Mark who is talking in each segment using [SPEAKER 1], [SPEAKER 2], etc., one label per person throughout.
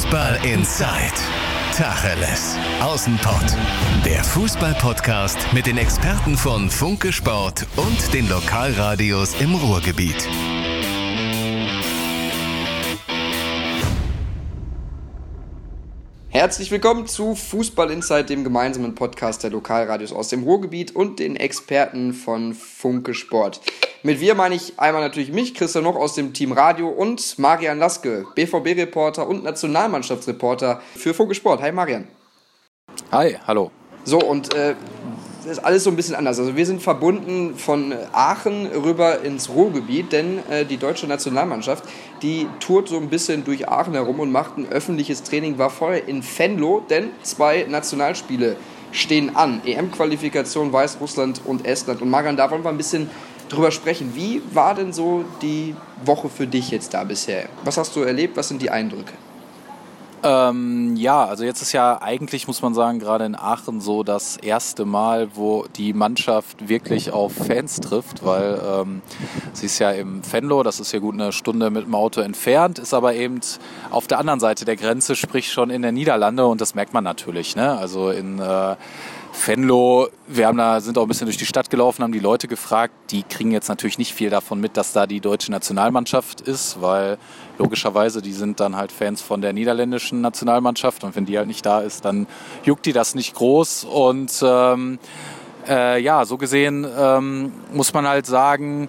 [SPEAKER 1] Fußball Inside. Tacheles. Außenpott. Der Fußball-Podcast mit den Experten von Funke Sport und den Lokalradios im Ruhrgebiet.
[SPEAKER 2] Herzlich willkommen zu Fußball Inside, dem gemeinsamen Podcast der Lokalradios aus dem Ruhrgebiet und den Experten von Funke Sport. Mit wir meine ich einmal natürlich mich, Christian Noch aus dem Team Radio und Marian Laske, BVB-Reporter und Nationalmannschaftsreporter für Funke Sport. Hi Marian.
[SPEAKER 3] Hi, hallo.
[SPEAKER 2] So, und äh, das ist alles so ein bisschen anders. Also wir sind verbunden von Aachen rüber ins Ruhrgebiet, denn äh, die deutsche Nationalmannschaft, die tourt so ein bisschen durch Aachen herum und macht ein öffentliches Training, war vorher in Venlo, denn zwei Nationalspiele stehen an. EM-Qualifikation Weißrussland und Estland. Und Marian, da wollen wir ein bisschen drüber sprechen. Wie war denn so die Woche für dich jetzt da bisher? Was hast du erlebt? Was sind die Eindrücke?
[SPEAKER 3] Ähm, ja, also jetzt ist ja eigentlich, muss man sagen, gerade in Aachen so das erste Mal, wo die Mannschaft wirklich auf Fans trifft, weil ähm, sie ist ja im Venlo, das ist ja gut eine Stunde mit dem Auto entfernt, ist aber eben auf der anderen Seite der Grenze, sprich schon in der Niederlande und das merkt man natürlich. Ne? Also in äh, Venlo, wir haben da, sind auch ein bisschen durch die Stadt gelaufen, haben die Leute gefragt. Die kriegen jetzt natürlich nicht viel davon mit, dass da die deutsche Nationalmannschaft ist, weil logischerweise die sind dann halt Fans von der niederländischen Nationalmannschaft und wenn die halt nicht da ist, dann juckt die das nicht groß. Und ähm, äh, ja, so gesehen ähm, muss man halt sagen,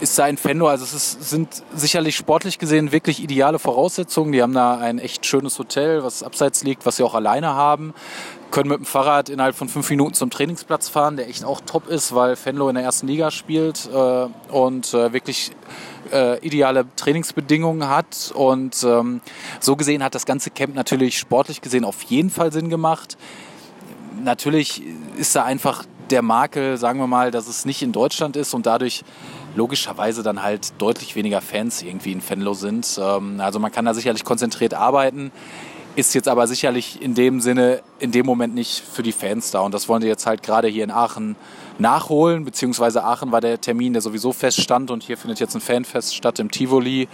[SPEAKER 3] ist da in Fendo, also es ist, sind sicherlich sportlich gesehen wirklich ideale Voraussetzungen. Die haben da ein echt schönes Hotel, was abseits liegt, was sie auch alleine haben können mit dem Fahrrad innerhalb von fünf Minuten zum Trainingsplatz fahren, der echt auch top ist, weil Fenlo in der ersten Liga spielt äh, und äh, wirklich äh, ideale Trainingsbedingungen hat. Und ähm, so gesehen hat das ganze Camp natürlich sportlich gesehen auf jeden Fall Sinn gemacht. Natürlich ist da einfach der Makel, sagen wir mal, dass es nicht in Deutschland ist und dadurch logischerweise dann halt deutlich weniger Fans irgendwie in Fenlo sind. Ähm, also man kann da sicherlich konzentriert arbeiten ist jetzt aber sicherlich in dem Sinne, in dem Moment nicht für die Fans da. Und das wollen die jetzt halt gerade hier in Aachen nachholen, beziehungsweise Aachen war der Termin, der sowieso feststand und hier findet jetzt ein Fanfest statt im Tivoli.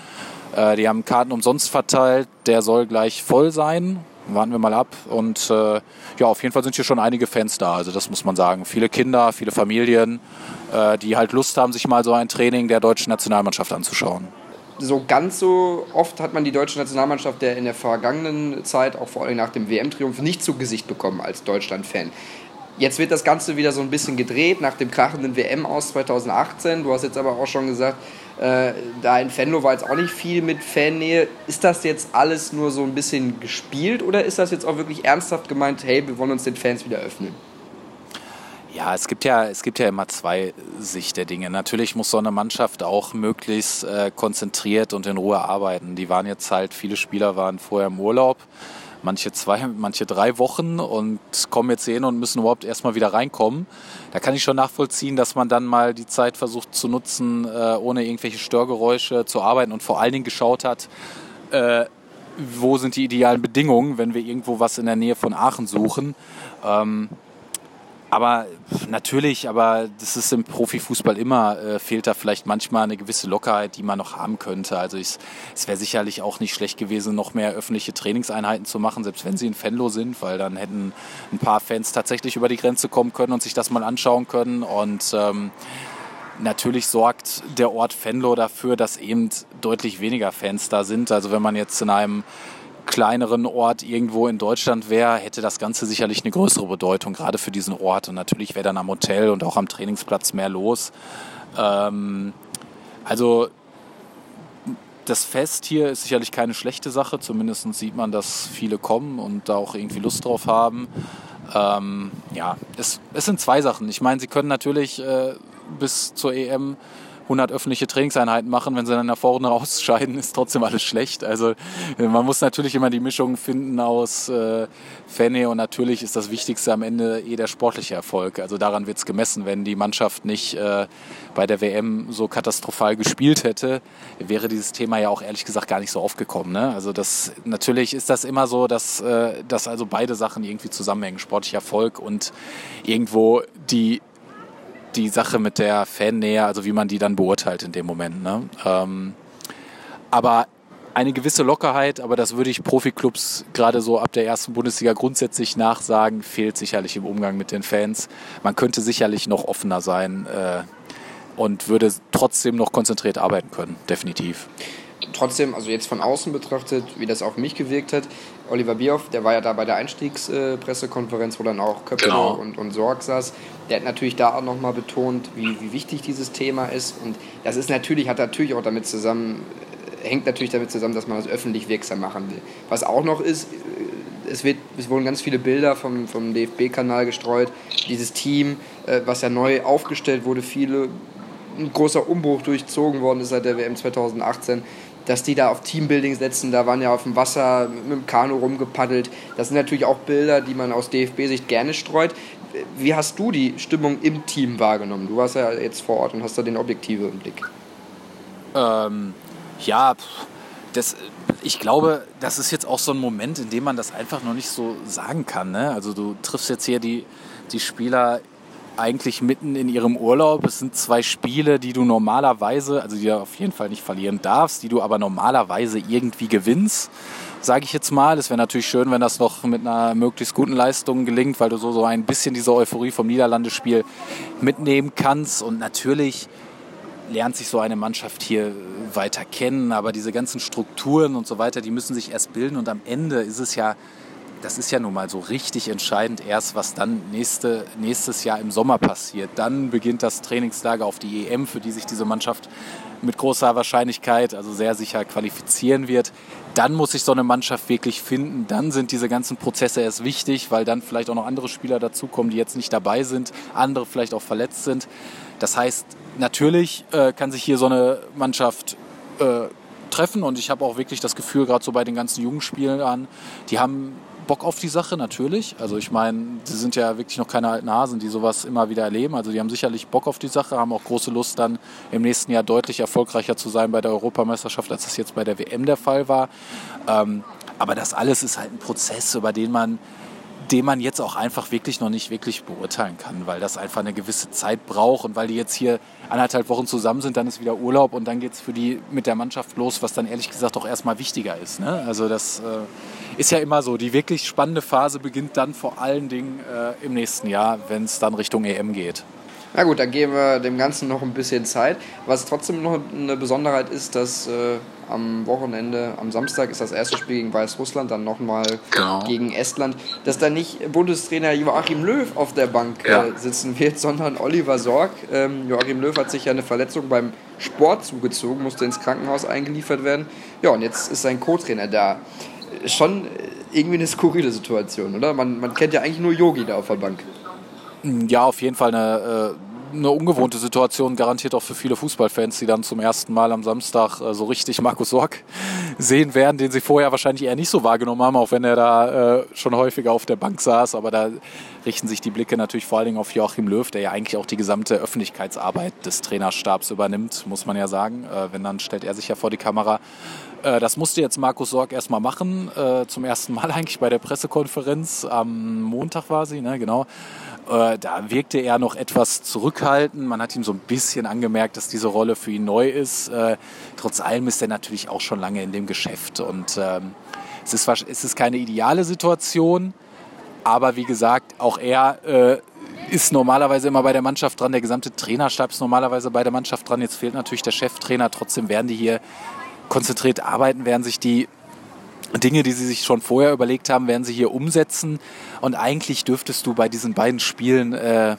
[SPEAKER 3] Äh, die haben Karten umsonst verteilt, der soll gleich voll sein. Warten wir mal ab. Und äh, ja, auf jeden Fall sind hier schon einige Fans da. Also das muss man sagen. Viele Kinder, viele Familien, äh, die halt Lust haben, sich mal so ein Training der deutschen Nationalmannschaft anzuschauen
[SPEAKER 2] so ganz so oft hat man die deutsche Nationalmannschaft der in der vergangenen Zeit, auch vor allem nach dem WM-Triumph, nicht zu Gesicht bekommen als Deutschland-Fan. Jetzt wird das Ganze wieder so ein bisschen gedreht nach dem krachenden WM aus 2018. Du hast jetzt aber auch schon gesagt, äh, da in Venlo war jetzt auch nicht viel mit Fannähe. Ist das jetzt alles nur so ein bisschen gespielt oder ist das jetzt auch wirklich ernsthaft gemeint, hey, wir wollen uns den Fans wieder öffnen?
[SPEAKER 3] Ja, es gibt ja, es gibt ja immer zwei Sicht der Dinge. Natürlich muss so eine Mannschaft auch möglichst äh, konzentriert und in Ruhe arbeiten. Die waren jetzt halt, viele Spieler waren vorher im Urlaub, manche zwei, manche drei Wochen und kommen jetzt hin und müssen überhaupt erstmal wieder reinkommen. Da kann ich schon nachvollziehen, dass man dann mal die Zeit versucht zu nutzen, äh, ohne irgendwelche Störgeräusche zu arbeiten und vor allen Dingen geschaut hat, äh, wo sind die idealen Bedingungen, wenn wir irgendwo was in der Nähe von Aachen suchen. Ähm, aber natürlich, aber das ist im Profifußball immer, äh, fehlt da vielleicht manchmal eine gewisse Lockerheit, die man noch haben könnte. Also ich, es wäre sicherlich auch nicht schlecht gewesen, noch mehr öffentliche Trainingseinheiten zu machen, selbst wenn sie in Fenlo sind, weil dann hätten ein paar Fans tatsächlich über die Grenze kommen können und sich das mal anschauen können. Und ähm, natürlich sorgt der Ort Fenlo dafür, dass eben deutlich weniger Fans da sind. Also wenn man jetzt in einem kleineren Ort irgendwo in Deutschland wäre, hätte das Ganze sicherlich eine größere Bedeutung, gerade für diesen Ort. Und natürlich wäre dann am Hotel und auch am Trainingsplatz mehr los. Ähm, also das Fest hier ist sicherlich keine schlechte Sache. Zumindest sieht man, dass viele kommen und da auch irgendwie Lust drauf haben. Ähm, ja, es, es sind zwei Sachen. Ich meine, sie können natürlich äh, bis zur EM 100 öffentliche Trainingseinheiten machen, wenn sie dann nach vorne ausscheiden, ist trotzdem alles schlecht. Also äh, man muss natürlich immer die Mischung finden aus äh, Fenne und natürlich ist das Wichtigste am Ende eh der sportliche Erfolg. Also daran wird es gemessen. Wenn die Mannschaft nicht äh, bei der WM so katastrophal gespielt hätte, wäre dieses Thema ja auch ehrlich gesagt gar nicht so aufgekommen. Ne? Also das natürlich ist das immer so, dass, äh, dass also beide Sachen irgendwie zusammenhängen, sportlicher Erfolg und irgendwo die die Sache mit der Fannähe, also wie man die dann beurteilt in dem Moment. Ne? Ähm, aber eine gewisse Lockerheit, aber das würde ich Profiklubs gerade so ab der ersten Bundesliga grundsätzlich nachsagen, fehlt sicherlich im Umgang mit den Fans. Man könnte sicherlich noch offener sein äh, und würde trotzdem noch konzentriert arbeiten können, definitiv.
[SPEAKER 2] Trotzdem, also jetzt von außen betrachtet, wie das auf mich gewirkt hat, Oliver Bierhoff, der war ja da bei der Einstiegspressekonferenz, wo dann auch Köppel genau. und, und Sorg saß. Der hat natürlich da auch nochmal betont, wie, wie wichtig dieses Thema ist. Und das ist natürlich, hat natürlich auch damit zusammen hängt natürlich damit zusammen, dass man das öffentlich wirksam machen will. Was auch noch ist, äh, es, wird, es wurden ganz viele Bilder vom, vom DFB-Kanal gestreut. Dieses Team, äh, was ja neu aufgestellt wurde, viele, ein großer Umbruch durchzogen worden ist seit der WM 2018 dass die da auf Teambuilding setzen, da waren ja auf dem Wasser mit dem Kanu rumgepaddelt. Das sind natürlich auch Bilder, die man aus DFB-Sicht gerne streut. Wie hast du die Stimmung im Team wahrgenommen? Du warst ja jetzt vor Ort und hast da den Objektive im Blick.
[SPEAKER 3] Ähm, ja, das, ich glaube, das ist jetzt auch so ein Moment, in dem man das einfach noch nicht so sagen kann. Ne? Also du triffst jetzt hier die, die Spieler eigentlich mitten in ihrem Urlaub. Es sind zwei Spiele, die du normalerweise, also die du auf jeden Fall nicht verlieren darfst, die du aber normalerweise irgendwie gewinnst, sage ich jetzt mal. Es wäre natürlich schön, wenn das noch mit einer möglichst guten Leistung gelingt, weil du so, so ein bisschen diese Euphorie vom Niederlandespiel mitnehmen kannst. Und natürlich lernt sich so eine Mannschaft hier weiter kennen, aber diese ganzen Strukturen und so weiter, die müssen sich erst bilden und am Ende ist es ja, das ist ja nun mal so richtig entscheidend erst, was dann nächste, nächstes Jahr im Sommer passiert. Dann beginnt das Trainingslager auf die EM, für die sich diese Mannschaft mit großer Wahrscheinlichkeit, also sehr sicher qualifizieren wird. Dann muss sich so eine Mannschaft wirklich finden. Dann sind diese ganzen Prozesse erst wichtig, weil dann vielleicht auch noch andere Spieler dazukommen, die jetzt nicht dabei sind, andere vielleicht auch verletzt sind. Das heißt, natürlich äh, kann sich hier so eine Mannschaft äh, treffen und ich habe auch wirklich das Gefühl, gerade so bei den ganzen jungen Spielern, die haben Bock auf die Sache natürlich. Also ich meine, sie sind ja wirklich noch keine alten Hasen, die sowas immer wieder erleben. Also die haben sicherlich Bock auf die Sache, haben auch große Lust dann im nächsten Jahr deutlich erfolgreicher zu sein bei der Europameisterschaft, als das jetzt bei der WM der Fall war. Ähm, aber das alles ist halt ein Prozess, über den man den man jetzt auch einfach wirklich noch nicht wirklich beurteilen kann, weil das einfach eine gewisse Zeit braucht und weil die jetzt hier anderthalb Wochen zusammen sind, dann ist wieder Urlaub und dann geht es für die mit der Mannschaft los, was dann ehrlich gesagt auch erstmal wichtiger ist. Ne? Also das äh, ist ja immer so. Die wirklich spannende Phase beginnt dann vor allen Dingen äh, im nächsten Jahr, wenn es dann Richtung EM geht.
[SPEAKER 2] Na gut, dann geben wir dem Ganzen noch ein bisschen Zeit. Was trotzdem noch eine Besonderheit ist, dass äh, am Wochenende, am Samstag ist das erste Spiel gegen Weißrussland, dann nochmal genau. gegen Estland, dass da nicht Bundestrainer Joachim Löw auf der Bank ja. äh, sitzen wird, sondern Oliver Sorg. Ähm, Joachim Löw hat sich ja eine Verletzung beim Sport zugezogen, musste ins Krankenhaus eingeliefert werden. Ja, und jetzt ist sein Co-Trainer da. Schon irgendwie eine skurrile Situation, oder? Man, man kennt ja eigentlich nur Yogi da auf der Bank.
[SPEAKER 3] Ja, auf jeden Fall eine, äh, eine ungewohnte Situation, garantiert auch für viele Fußballfans, die dann zum ersten Mal am Samstag äh, so richtig Markus Sorg sehen werden, den sie vorher wahrscheinlich eher nicht so wahrgenommen haben, auch wenn er da äh, schon häufiger auf der Bank saß. Aber da richten sich die Blicke natürlich vor allen Dingen auf Joachim Löw, der ja eigentlich auch die gesamte Öffentlichkeitsarbeit des Trainerstabs übernimmt, muss man ja sagen. wenn, dann stellt er sich ja vor die Kamera. Das musste jetzt Markus Sorg erstmal machen, zum ersten Mal eigentlich bei der Pressekonferenz. Am Montag war sie, ne, genau. Äh, da wirkte er noch etwas zurückhaltend. Man hat ihm so ein bisschen angemerkt, dass diese Rolle für ihn neu ist. Äh, trotz allem ist er natürlich auch schon lange in dem Geschäft. Und ähm, es, ist, es ist keine ideale Situation. Aber wie gesagt, auch er äh, ist normalerweise immer bei der Mannschaft dran. Der gesamte Trainerstab ist normalerweise bei der Mannschaft dran. Jetzt fehlt natürlich der Cheftrainer. Trotzdem werden die hier konzentriert arbeiten, werden sich die Dinge, die sie sich schon vorher überlegt haben, werden sie hier umsetzen. Und eigentlich dürftest du bei diesen beiden Spielen äh,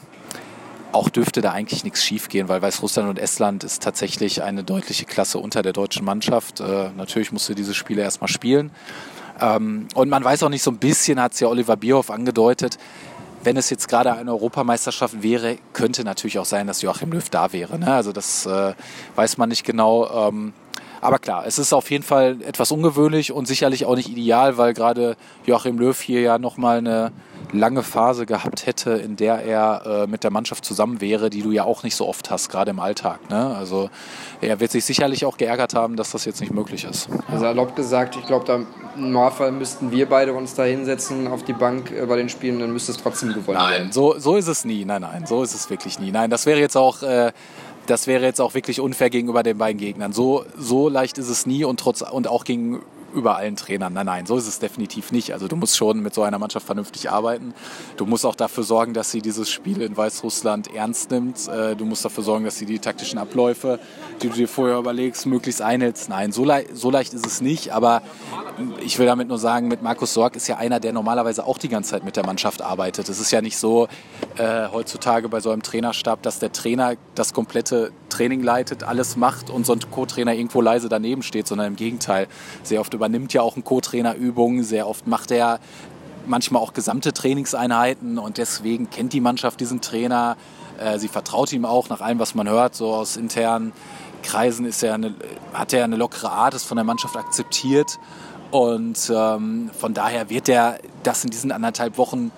[SPEAKER 3] auch dürfte da eigentlich nichts schiefgehen, weil Weißrussland und Estland ist tatsächlich eine deutliche Klasse unter der deutschen Mannschaft. Äh, natürlich musst du diese Spiele erstmal spielen. Ähm, und man weiß auch nicht, so ein bisschen hat es ja Oliver Bierhoff angedeutet, wenn es jetzt gerade eine Europameisterschaft wäre, könnte natürlich auch sein, dass Joachim Löw da wäre. Ne? Also das äh, weiß man nicht genau. Ähm, aber klar, es ist auf jeden Fall etwas ungewöhnlich und sicherlich auch nicht ideal, weil gerade Joachim Löw hier ja nochmal eine lange Phase gehabt hätte, in der er äh, mit der Mannschaft zusammen wäre, die du ja auch nicht so oft hast, gerade im Alltag. Ne? Also er wird sich sicherlich auch geärgert haben, dass das jetzt nicht möglich ist.
[SPEAKER 2] Also erlaubt gesagt, ich glaube, da im Normalfall müssten wir beide uns da hinsetzen auf die Bank äh, bei den Spielen, dann müsste es trotzdem gewonnen
[SPEAKER 3] nein, werden. Nein, so, so ist es nie. Nein, nein, so ist es wirklich nie. Nein, das wäre jetzt auch... Äh, das wäre jetzt auch wirklich unfair gegenüber den beiden Gegnern. So, so leicht ist es nie und, trotz, und auch gegen über allen Trainern. Nein, nein, so ist es definitiv nicht. Also du musst schon mit so einer Mannschaft vernünftig arbeiten. Du musst auch dafür sorgen, dass sie dieses Spiel in Weißrussland ernst nimmt. Äh, du musst dafür sorgen, dass sie die taktischen Abläufe, die du dir vorher überlegst, möglichst einhältst. Nein, so, le so leicht ist es nicht. Aber ich will damit nur sagen, mit Markus Sorg ist ja einer, der normalerweise auch die ganze Zeit mit der Mannschaft arbeitet. Es ist ja nicht so äh, heutzutage bei so einem Trainerstab, dass der Trainer das komplette Training leitet, alles macht und so ein Co-Trainer irgendwo leise daneben steht, sondern im Gegenteil. Sehr oft übernimmt ja auch ein Co-Trainer Übungen, sehr oft macht er manchmal auch gesamte Trainingseinheiten und deswegen kennt die Mannschaft diesen Trainer. Äh, sie vertraut ihm auch nach allem, was man hört, so aus internen Kreisen ist er eine, hat er eine lockere Art, ist von der Mannschaft akzeptiert und ähm, von daher wird er das in diesen anderthalb Wochen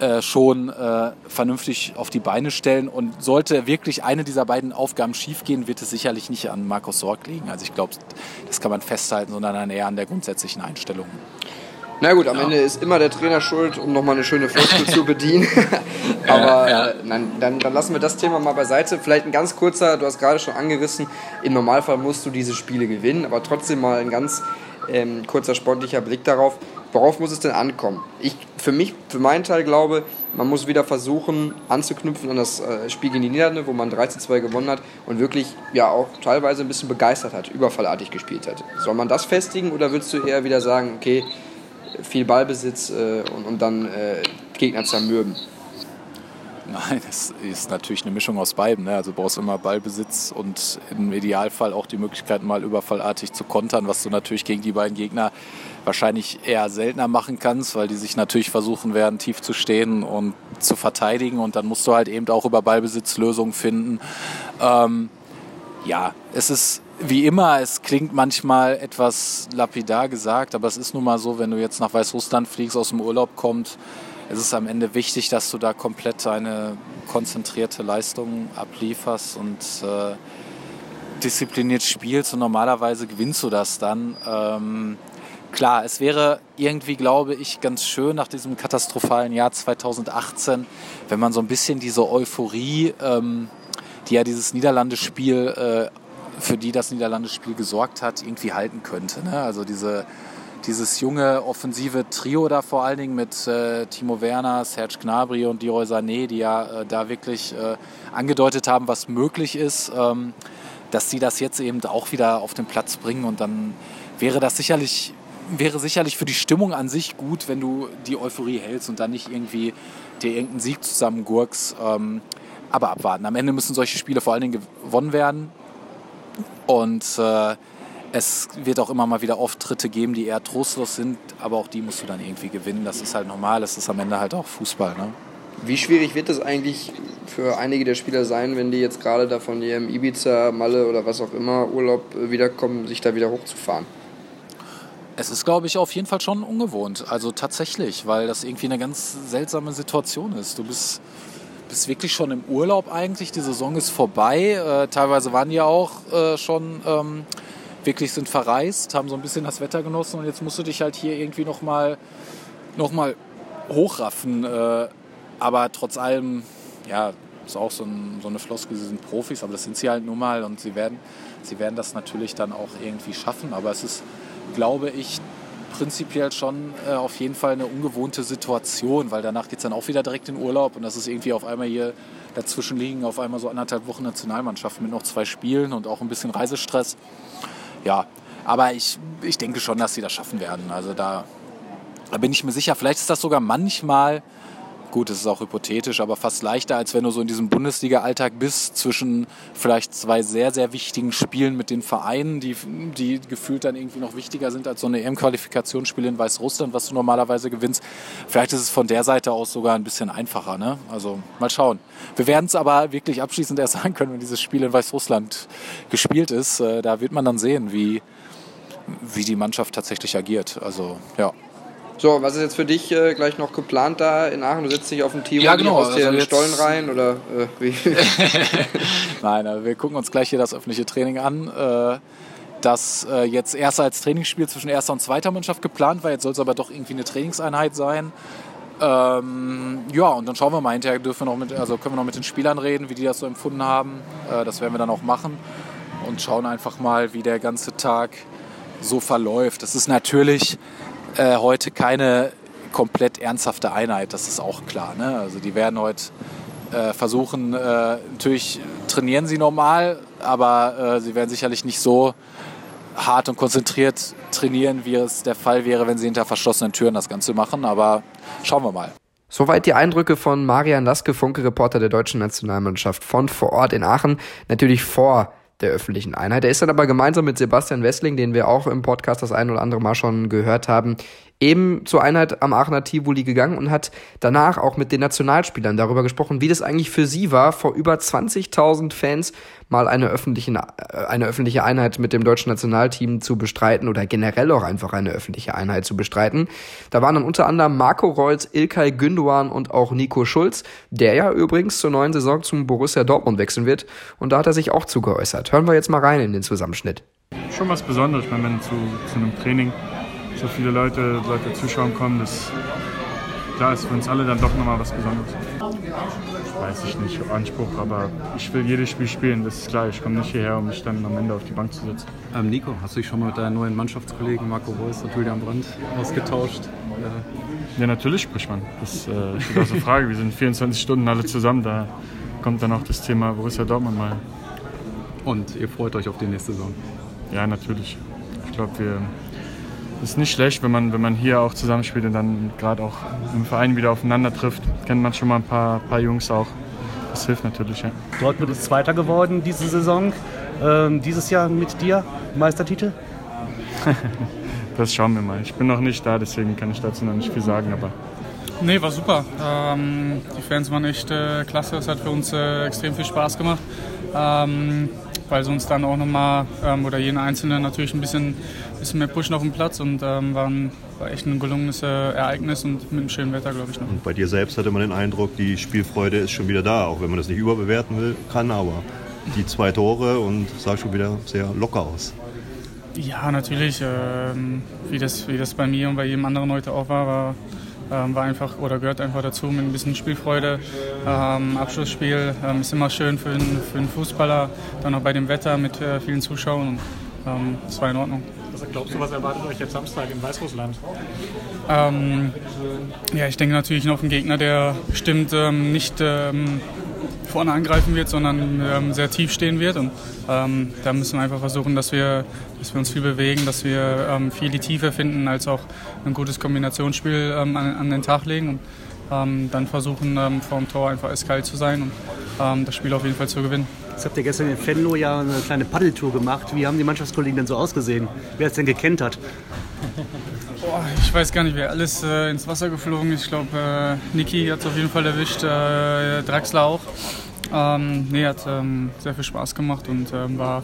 [SPEAKER 3] äh, schon äh, vernünftig auf die Beine stellen. Und sollte wirklich eine dieser beiden Aufgaben schiefgehen, wird es sicherlich nicht an Markus Sorg liegen. Also ich glaube, das kann man festhalten, sondern eher an der grundsätzlichen Einstellung.
[SPEAKER 2] Na gut, am ja. Ende ist immer der Trainer schuld, um nochmal eine schöne Floskel zu bedienen. Aber ja, ja. Äh, nein, dann, dann lassen wir das Thema mal beiseite. Vielleicht ein ganz kurzer, du hast gerade schon angerissen, im Normalfall musst du diese Spiele gewinnen, aber trotzdem mal ein ganz ähm, kurzer sportlicher Blick darauf. Worauf muss es denn ankommen? Ich für mich, für meinen Teil glaube, man muss wieder versuchen anzuknüpfen an das äh, Spiel gegen die Niederlande, wo man 13-2 gewonnen hat und wirklich ja auch teilweise ein bisschen begeistert hat, überfallartig gespielt hat. Soll man das festigen oder würdest du eher wieder sagen, okay, viel Ballbesitz äh, und, und dann äh, Gegner zermürben?
[SPEAKER 3] Nein, es ist natürlich eine Mischung aus beiden. Ne? Also du brauchst immer Ballbesitz und im Idealfall auch die Möglichkeit, mal überfallartig zu kontern, was du natürlich gegen die beiden Gegner wahrscheinlich eher seltener machen kannst, weil die sich natürlich versuchen werden, tief zu stehen und zu verteidigen. Und dann musst du halt eben auch über Ballbesitz Lösungen finden. Ähm, ja, es ist wie immer, es klingt manchmal etwas lapidar gesagt, aber es ist nun mal so, wenn du jetzt nach Weißrussland fliegst, aus dem Urlaub kommst, es ist am Ende wichtig, dass du da komplett eine konzentrierte Leistung ablieferst und äh, diszipliniert spielst und normalerweise gewinnst du das dann. Ähm, klar, es wäre irgendwie, glaube ich, ganz schön nach diesem katastrophalen Jahr 2018, wenn man so ein bisschen diese Euphorie, ähm, die ja dieses Niederlandespiel, äh, für die das Niederlandespiel gesorgt hat, irgendwie halten könnte. Ne? Also diese dieses junge offensive Trio da vor allen Dingen mit äh, Timo Werner, Serge Gnabry und Leroy Sané, die ja äh, da wirklich äh, angedeutet haben, was möglich ist, ähm, dass sie das jetzt eben auch wieder auf den Platz bringen und dann wäre das sicherlich wäre sicherlich für die Stimmung an sich gut, wenn du die Euphorie hältst und dann nicht irgendwie dir irgendeinen Sieg zusammengurkst. Ähm, aber abwarten. Am Ende müssen solche Spiele vor allen Dingen gewonnen werden. Und äh, es wird auch immer mal wieder Auftritte geben, die eher trostlos sind, aber auch die musst du dann irgendwie gewinnen. Das ist halt normal, es ist am Ende halt auch Fußball. Ne?
[SPEAKER 2] Wie schwierig wird es eigentlich für einige der Spieler sein, wenn die jetzt gerade da von ihrem Ibiza, Malle oder was auch immer Urlaub äh, wiederkommen, sich da wieder hochzufahren?
[SPEAKER 3] Es ist, glaube ich, auf jeden Fall schon ungewohnt. Also tatsächlich, weil das irgendwie eine ganz seltsame Situation ist. Du bist, bist wirklich schon im Urlaub eigentlich. Die Saison ist vorbei. Äh, teilweise waren die auch äh, schon ähm, wirklich sind verreist, haben so ein bisschen das Wetter genossen und jetzt musst du dich halt hier irgendwie nochmal noch mal hochraffen. Äh, aber trotz allem, ja, ist auch so, ein, so eine Floskel, sie sind Profis, aber das sind sie halt nun mal und sie werden, sie werden das natürlich dann auch irgendwie schaffen. Aber es ist, glaube ich, prinzipiell schon äh, auf jeden Fall eine ungewohnte Situation, weil danach geht es dann auch wieder direkt in Urlaub und das ist irgendwie auf einmal hier dazwischen liegen, auf einmal so anderthalb Wochen Nationalmannschaft mit noch zwei Spielen und auch ein bisschen Reisestress ja, aber ich, ich denke schon, dass sie das schaffen werden. Also da, da bin ich mir sicher. Vielleicht ist das sogar manchmal, gut, es ist auch hypothetisch, aber fast leichter, als wenn du so in diesem Bundesliga-Alltag bist, zwischen vielleicht zwei sehr, sehr wichtigen Spielen mit den Vereinen, die, die gefühlt dann irgendwie noch wichtiger sind als so eine EM-Qualifikationsspiel in Weißrussland, was du normalerweise gewinnst. Vielleicht ist es von der Seite aus sogar ein bisschen einfacher. Ne? Also mal schauen. Wir werden es aber wirklich abschließend erst sagen können, wenn dieses Spiel in Weißrussland gespielt ist. Äh, da wird man dann sehen, wie, wie die Mannschaft tatsächlich agiert. Also ja.
[SPEAKER 2] So, was ist jetzt für dich äh, gleich noch geplant da in Aachen? Du sitzt dich auf dem Tiro,
[SPEAKER 3] ja, genau.
[SPEAKER 2] aus also Stollen rein oder äh, wie?
[SPEAKER 3] Nein, also wir gucken uns gleich hier das öffentliche Training an. Äh, das äh, jetzt erst als Trainingsspiel zwischen erster und zweiter Mannschaft geplant war. Jetzt soll es aber doch irgendwie eine Trainingseinheit sein. Ähm, ja, und dann schauen wir mal hinterher, dürfen wir noch mit, also können wir noch mit den Spielern reden, wie die das so empfunden haben. Äh, das werden wir dann auch machen und schauen einfach mal, wie der ganze Tag so verläuft. Das ist natürlich äh, heute keine komplett ernsthafte Einheit, das ist auch klar. Ne? Also die werden heute äh, versuchen, äh, natürlich trainieren sie normal, aber äh, sie werden sicherlich nicht so hart und konzentriert trainieren, wie es der Fall wäre, wenn sie hinter verschlossenen Türen das Ganze machen. Aber schauen wir mal.
[SPEAKER 2] Soweit die Eindrücke von Marian Laske, Funke-Reporter der deutschen Nationalmannschaft von vor Ort in Aachen. Natürlich vor der öffentlichen Einheit. Er ist dann aber gemeinsam mit Sebastian Wessling, den wir auch im Podcast das ein oder andere Mal schon gehört haben, eben zur Einheit am Aachener Tivoli gegangen und hat danach auch mit den Nationalspielern darüber gesprochen, wie das eigentlich für sie war, vor über 20.000 Fans mal eine öffentliche, äh, eine öffentliche Einheit mit dem deutschen Nationalteam zu bestreiten oder generell auch einfach eine öffentliche Einheit zu bestreiten. Da waren dann unter anderem Marco Reus, Ilkay Gündoğan und auch Nico Schulz, der ja übrigens zur neuen Saison zum Borussia Dortmund wechseln wird. Und da hat er sich auch zugeäußert. Hören wir jetzt mal rein in den Zusammenschnitt.
[SPEAKER 4] Schon was Besonderes, wenn man zu, zu einem Training so viele Leute, Leute zuschauen kommen, das klar ist für uns alle dann doch nochmal was Besonderes. Weiß ich nicht, Anspruch, aber ich will jedes Spiel spielen, das ist klar. Ich komme nicht hierher, um mich dann am Ende auf die Bank zu setzen.
[SPEAKER 5] Ähm, Nico, hast du dich schon mal mit deinen neuen Mannschaftskollegen Marco Reus und Julian Brandt ausgetauscht?
[SPEAKER 4] Äh ja, natürlich spricht man. Das äh, steht außer Frage. Wir sind 24 Stunden alle zusammen. Da kommt dann auch das Thema Borussia Dortmund mal.
[SPEAKER 5] Und ihr freut euch auf die nächste Saison?
[SPEAKER 4] Ja, natürlich. Ich glaube, wir ist nicht schlecht, wenn man, wenn man hier auch zusammenspielt und dann gerade auch im Verein wieder aufeinander trifft. Kennt man schon mal ein paar, paar Jungs auch. Das hilft natürlich, ja.
[SPEAKER 6] Dortmund ist Zweiter geworden diese Saison. Ähm, dieses Jahr mit dir Meistertitel?
[SPEAKER 4] das schauen wir mal. Ich bin noch nicht da, deswegen kann ich dazu noch nicht viel sagen, aber
[SPEAKER 7] Nee, war super. Ähm, die Fans waren echt äh, klasse. Es hat für uns äh, extrem viel Spaß gemacht. Ähm, weil sie uns dann auch nochmal ähm, oder jeden Einzelnen natürlich ein bisschen, bisschen mehr pushen auf dem Platz und ähm, waren, war echt ein gelungenes äh, Ereignis und mit einem schönen Wetter, glaube ich. Noch.
[SPEAKER 8] Und bei dir selbst hatte man den Eindruck, die Spielfreude ist schon wieder da, auch wenn man das nicht überbewerten will, kann, aber die zwei Tore und sah schon wieder sehr locker aus.
[SPEAKER 7] Ja, natürlich. Ähm, wie, das, wie das bei mir und bei jedem anderen heute auch war, war war einfach oder gehört einfach dazu mit ein bisschen Spielfreude. Ähm, Abschlussspiel ähm, ist immer schön für einen, für einen Fußballer, dann auch bei dem Wetter mit äh, vielen Zuschauern. Ähm, das war in Ordnung.
[SPEAKER 9] Was glaubst du, was erwartet euch jetzt Samstag in Weißrussland?
[SPEAKER 7] Ähm, ja, ich denke natürlich noch einen Gegner, der bestimmt ähm, nicht vorne angreifen wird, sondern ähm, sehr tief stehen wird. Und ähm, da müssen wir einfach versuchen, dass wir, dass wir uns viel bewegen, dass wir ähm, viel die Tiefe finden, als auch ein gutes Kombinationsspiel ähm, an, an, den Tag legen. Und ähm, dann versuchen, ähm, vor dem Tor einfach eiskalt zu sein und das Spiel auf jeden Fall zu gewinnen.
[SPEAKER 6] Jetzt habt ihr gestern in Venlo ja eine kleine Paddeltour gemacht. Wie haben die Mannschaftskollegen denn so ausgesehen? Wer es denn gekannt hat?
[SPEAKER 7] Boah, ich weiß gar nicht, wer alles äh, ins Wasser geflogen ist. Ich glaube, äh, Niki hat es auf jeden Fall erwischt, äh, Draxler auch. Ähm, nee, hat ähm, sehr viel Spaß gemacht und ähm, war,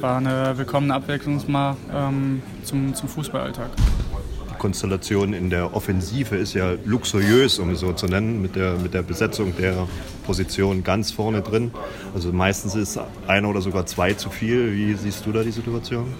[SPEAKER 7] war eine willkommene Abwechslung mal ähm, zum, zum Fußballalltag.
[SPEAKER 8] Die Konstellation in der Offensive ist ja luxuriös, um es so zu nennen, mit der, mit der Besetzung der Position ganz vorne drin. Also meistens ist einer oder sogar zwei zu viel. Wie siehst du da die Situation?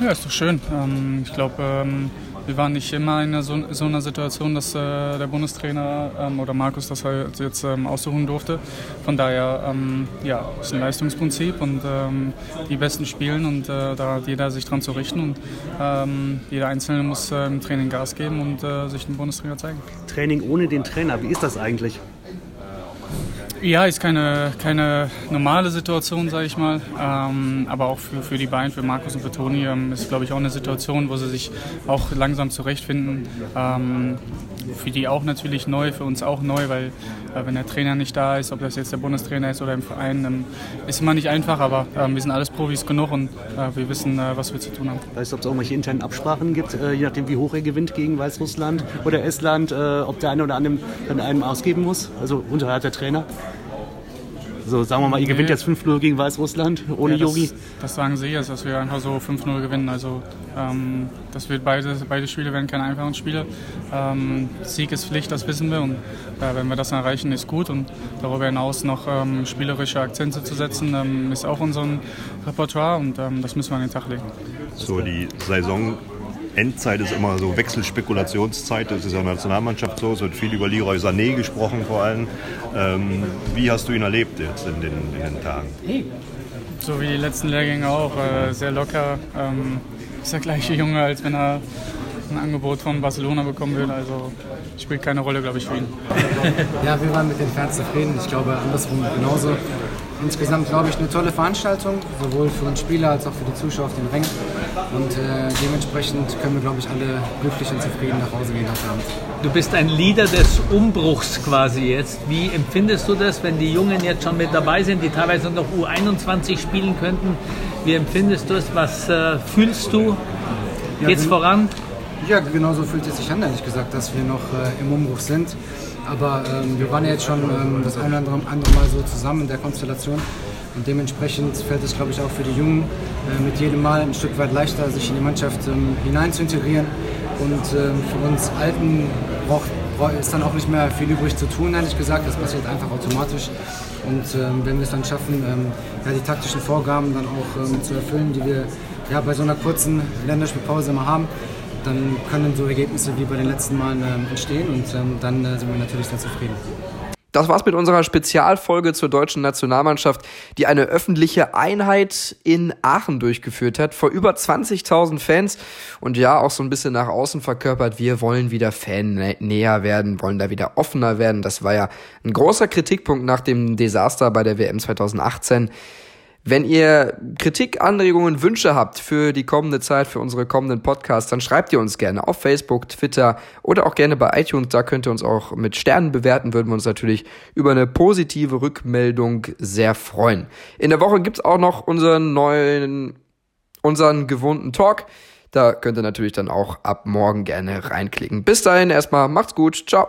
[SPEAKER 7] Ja, ist doch schön. Ähm, ich glaube, ähm, wir waren nicht immer in so, so einer Situation, dass äh, der Bundestrainer ähm, oder Markus das halt jetzt ähm, aussuchen durfte. Von daher, ähm, ja, ist ein Leistungsprinzip und ähm, die Besten spielen und äh, da hat jeder sich dran zu richten und ähm, jeder Einzelne muss äh, im Training Gas geben und äh, sich dem Bundestrainer zeigen.
[SPEAKER 6] Training ohne den Trainer, wie ist das eigentlich?
[SPEAKER 7] Ja, ist keine, keine normale Situation, sage ich mal. Ähm, aber auch für, für die beiden, für Markus und für Toni, ähm, ist, glaube ich, auch eine Situation, wo sie sich auch langsam zurechtfinden. Ähm, für die auch natürlich neu, für uns auch neu, weil äh, wenn der Trainer nicht da ist, ob das jetzt der Bundestrainer ist oder im Verein, ähm, ist immer nicht einfach, aber äh, wir sind alles Profis genug und äh, wir wissen, äh, was wir zu tun haben.
[SPEAKER 6] Weißt du, ob es irgendwelche internen Absprachen gibt, äh, je nachdem wie hoch er gewinnt gegen Weißrussland oder Estland, äh, ob der eine oder andere dann einem ausgeben muss, also unterhalb der Trainer? So, sagen wir mal, ihr gewinnt jetzt 5-0 gegen Weißrussland ohne ja, Yogi.
[SPEAKER 7] Das, das, sagen sie jetzt, dass wir einfach so 5-0 gewinnen. Also ähm, das wird beide, beide Spiele werden keine einfachen Spiele. Ähm, Sieg ist Pflicht, das wissen wir. Und äh, wenn wir das erreichen, ist gut. Und darüber hinaus noch ähm, spielerische Akzente zu setzen, ähm, ist auch unser Repertoire und ähm, das müssen wir an den Tag legen.
[SPEAKER 8] So, die Saison Endzeit ist immer so Wechselspekulationszeit. Das ist ja in der Nationalmannschaft so. Es wird viel über Leroy Sané gesprochen vor allem. Ähm, wie hast du ihn erlebt jetzt in den, in den Tagen?
[SPEAKER 7] So wie die letzten Lehrgänge auch, äh, sehr locker. Ähm, ist der gleiche Junge, als wenn er ein Angebot von Barcelona bekommen würde. Also spielt keine Rolle, glaube ich, für ihn.
[SPEAKER 10] Ja, wir waren mit den Fans zufrieden. Ich glaube, andersrum genauso. Insgesamt, glaube ich, eine tolle Veranstaltung, sowohl für uns Spieler als auch für die Zuschauer auf den Rängen. Und äh, dementsprechend können wir, glaube ich, alle glücklich und zufrieden nach Hause gehen heute Abend.
[SPEAKER 11] Du bist ein Leader des Umbruchs quasi jetzt. Wie empfindest du das, wenn die Jungen jetzt schon mit dabei sind, die teilweise noch U21 spielen könnten? Wie empfindest du es? Was äh, fühlst du?
[SPEAKER 10] Ja,
[SPEAKER 11] Geht's voran?
[SPEAKER 10] Ja, genau so fühlt es sich an, ehrlich gesagt, dass wir noch äh, im Umbruch sind. Aber ähm, wir waren ja jetzt schon ähm, das eine oder andere Mal so zusammen in der Konstellation. Und dementsprechend fällt es, glaube ich, auch für die Jungen äh, mit jedem Mal ein Stück weit leichter, sich in die Mannschaft ähm, hinein zu integrieren. Und ähm, für uns Alten braucht, ist dann auch nicht mehr viel übrig zu tun, ehrlich gesagt. Das passiert einfach automatisch. Und ähm, wenn wir es dann schaffen, ähm, ja, die taktischen Vorgaben dann auch ähm, zu erfüllen, die wir ja, bei so einer kurzen Länderspielpause immer haben, dann können so Ergebnisse wie bei den letzten Malen ähm, entstehen und ähm, dann äh, sind wir natürlich sehr zufrieden.
[SPEAKER 2] Das war's mit unserer Spezialfolge zur deutschen Nationalmannschaft, die eine öffentliche Einheit in Aachen durchgeführt hat, vor über 20.000 Fans und ja, auch so ein bisschen nach außen verkörpert, wir wollen wieder Fan näher werden, wollen da wieder offener werden. Das war ja ein großer Kritikpunkt nach dem Desaster bei der WM 2018. Wenn ihr Kritik, Anregungen, Wünsche habt für die kommende Zeit, für unsere kommenden Podcasts, dann schreibt ihr uns gerne auf Facebook, Twitter oder auch gerne bei iTunes. Da könnt ihr uns auch mit Sternen bewerten, würden wir uns natürlich über eine positive Rückmeldung sehr freuen. In der Woche gibt's auch noch unseren neuen, unseren gewohnten Talk. Da könnt ihr natürlich dann auch ab morgen gerne reinklicken. Bis dahin erstmal, macht's gut, ciao.